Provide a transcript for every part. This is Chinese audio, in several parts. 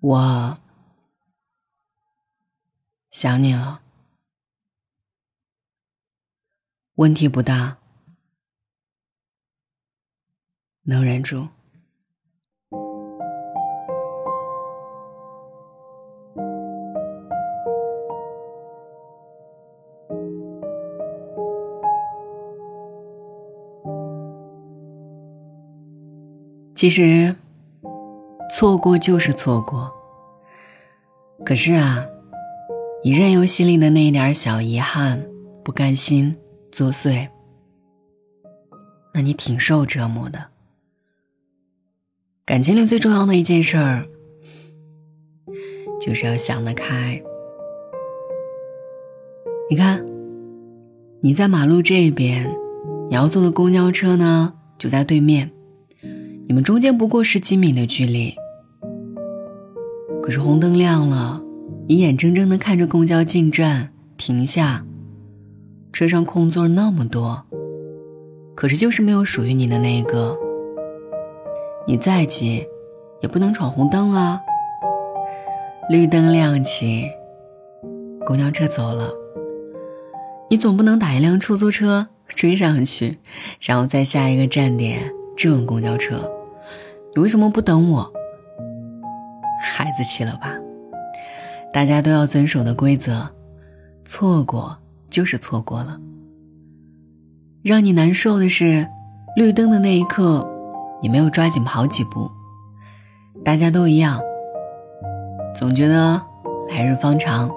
我想你了，问题不大，能忍住。其实，错过就是错过。可是啊，你任由心里的那一点小遗憾、不甘心作祟，那你挺受折磨的。感情里最重要的一件事儿，就是要想得开。你看，你在马路这边，你要坐的公交车呢，就在对面。你们中间不过十几米的距离，可是红灯亮了，你眼睁睁的看着公交进站停下，车上空座那么多，可是就是没有属于你的那一个。你再急，也不能闯红灯啊。绿灯亮起，公交车走了，你总不能打一辆出租车追上去，然后在下一个站点质问公交车。你为什么不等我？孩子气了吧？大家都要遵守的规则，错过就是错过了。让你难受的是，绿灯的那一刻，你没有抓紧跑几步。大家都一样，总觉得来日方长，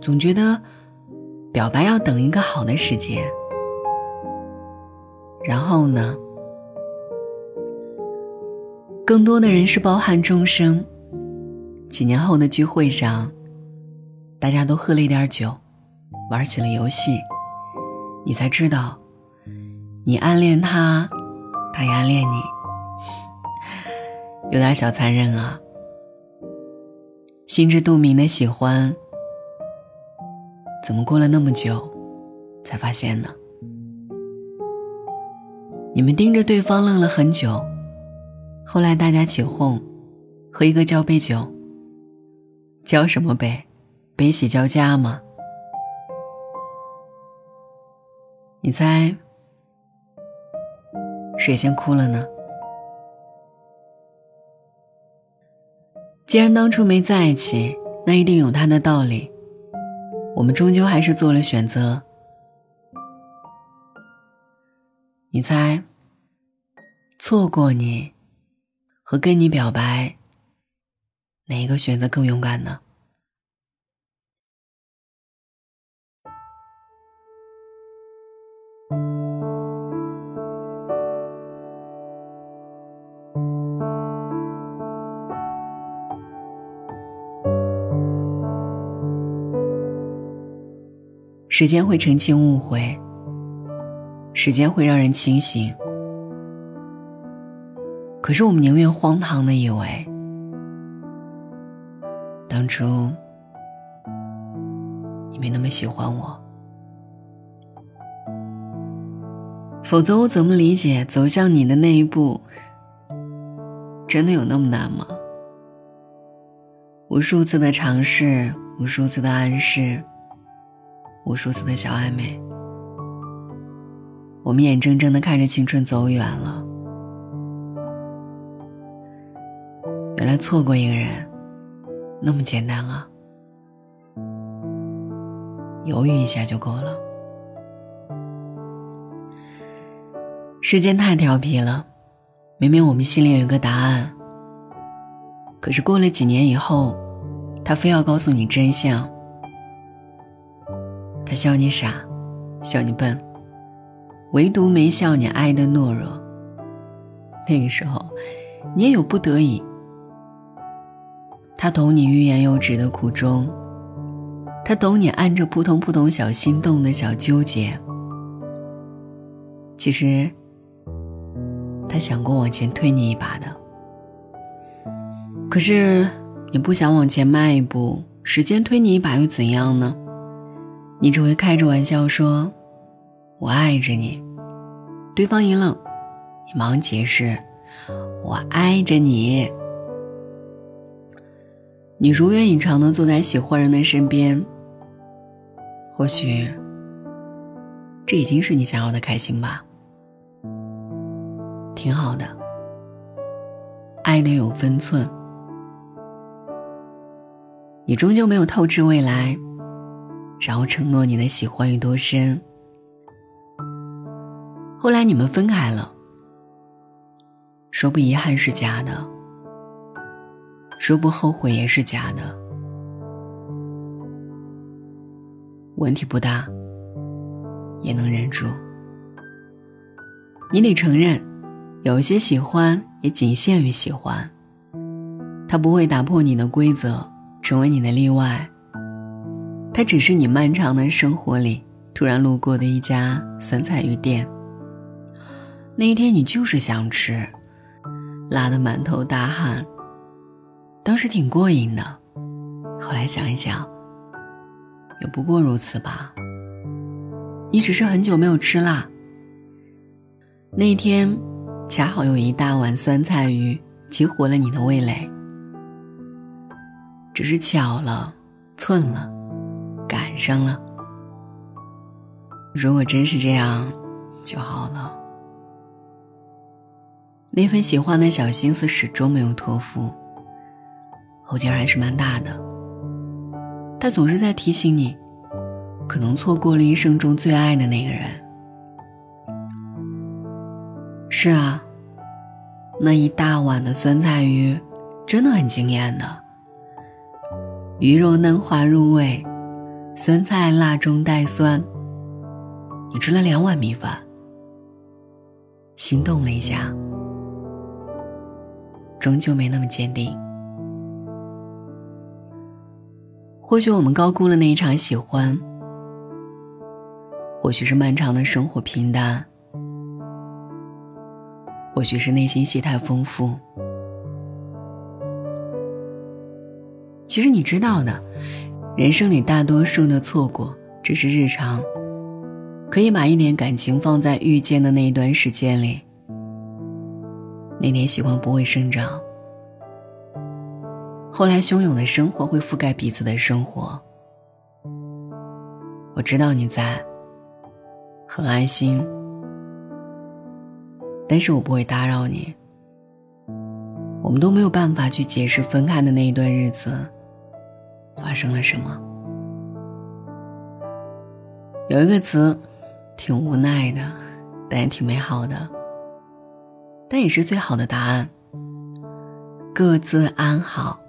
总觉得表白要等一个好的时间。然后呢？更多的人是包含众生。几年后的聚会上，大家都喝了一点酒，玩起了游戏，你才知道，你暗恋他，他也暗恋你，有点小残忍啊。心知肚明的喜欢，怎么过了那么久，才发现呢？你们盯着对方愣了很久。后来大家起哄，喝一个交杯酒。交什么杯？悲喜交加吗？你猜，谁先哭了呢？既然当初没在一起，那一定有他的道理。我们终究还是做了选择。你猜，错过你。和跟你表白，哪一个选择更勇敢呢？时间会澄清误会，时间会让人清醒。可是我们宁愿荒唐的以为，当初你没那么喜欢我，否则我怎么理解走向你的那一步，真的有那么难吗？无数次的尝试，无数次的暗示，无数次的小暧昧，我们眼睁睁的看着青春走远了。原来错过一个人，那么简单啊！犹豫一下就够了。时间太调皮了，明明我们心里有一个答案，可是过了几年以后，他非要告诉你真相。他笑你傻，笑你笨，唯独没笑你爱的懦弱。那个时候，你也有不得已。他懂你欲言又止的苦衷，他懂你按着扑通扑通小心动的小纠结。其实，他想过往前推你一把的，可是你不想往前迈一步，时间推你一把又怎样呢？你只会开着玩笑说：“我爱着你。”对方一愣，你忙解释：“我爱着你。”你如愿以偿的坐在喜欢人的身边，或许这已经是你想要的开心吧。挺好的，爱得有分寸。你终究没有透支未来，然后承诺你的喜欢有多深。后来你们分开了，说不遗憾是假的。说不后悔也是假的，问题不大，也能忍住。你得承认，有些喜欢也仅限于喜欢，它不会打破你的规则，成为你的例外。它只是你漫长的生活里突然路过的一家酸菜鱼店。那一天你就是想吃，辣得满头大汗。当时挺过瘾的，后来想一想，也不过如此吧。你只是很久没有吃辣。那天，恰好有一大碗酸菜鱼激活了你的味蕾，只是巧了，寸了，赶上了。如果真是这样，就好了。那份喜欢的小心思始终没有托付。后劲还是蛮大的，他总是在提醒你，可能错过了一生中最爱的那个人。是啊，那一大碗的酸菜鱼，真的很惊艳的。鱼肉嫩滑入味，酸菜辣中带酸。你吃了两碗米饭，心动了一下，终究没那么坚定。或许我们高估了那一场喜欢，或许是漫长的生活平淡，或许是内心戏太丰富。其实你知道的，人生里大多数的错过只是日常，可以把一点感情放在遇见的那一段时间里，那点喜欢不会生长。后来，汹涌的生活会覆盖彼此的生活。我知道你在，很安心，但是我不会打扰你。我们都没有办法去解释分开的那一段日子发生了什么。有一个词，挺无奈的，但也挺美好的，但也是最好的答案。各自安好。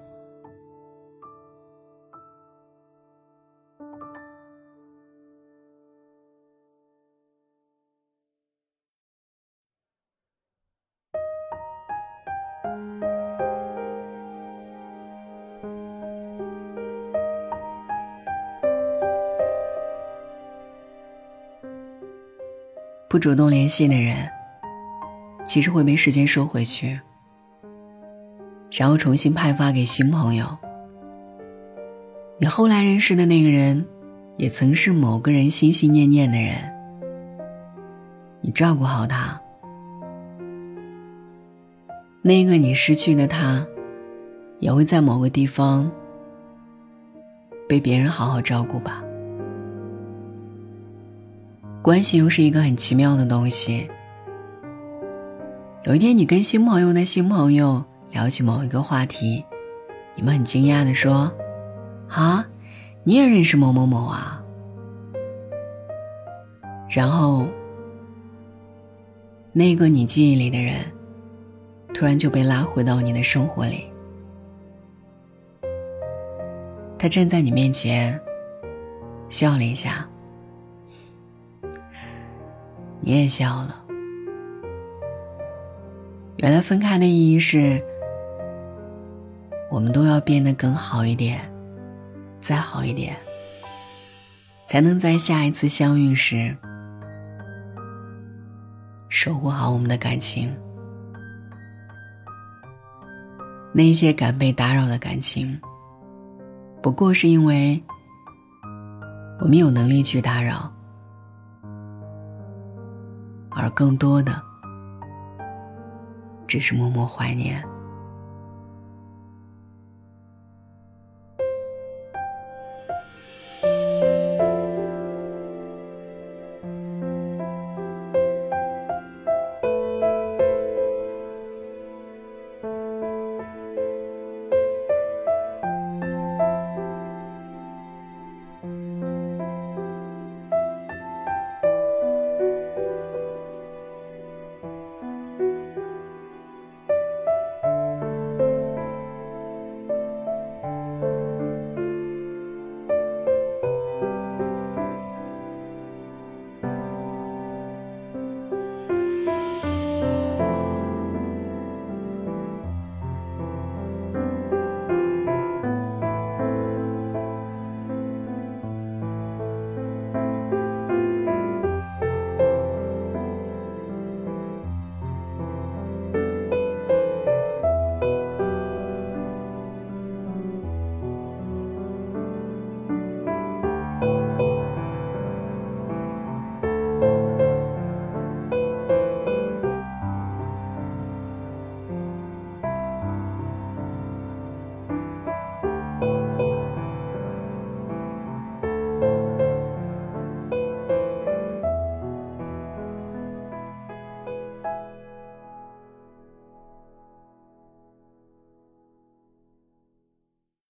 不主动联系的人，其实会被时间收回去，然后重新派发给新朋友。你后来认识的那个人，也曾是某个人心心念念的人。你照顾好他，那个你失去的他，也会在某个地方被别人好好照顾吧。关系又是一个很奇妙的东西。有一天，你跟新朋友的新朋友聊起某一个话题，你们很惊讶的说：“啊，你也认识某某某啊？”然后，那个你记忆里的人，突然就被拉回到你的生活里。他站在你面前，笑了一下。你也笑了。原来分开的意义是，我们都要变得更好一点，再好一点，才能在下一次相遇时守护好我们的感情。那些敢被打扰的感情，不过是因为我们有能力去打扰。而更多的，只是默默怀念。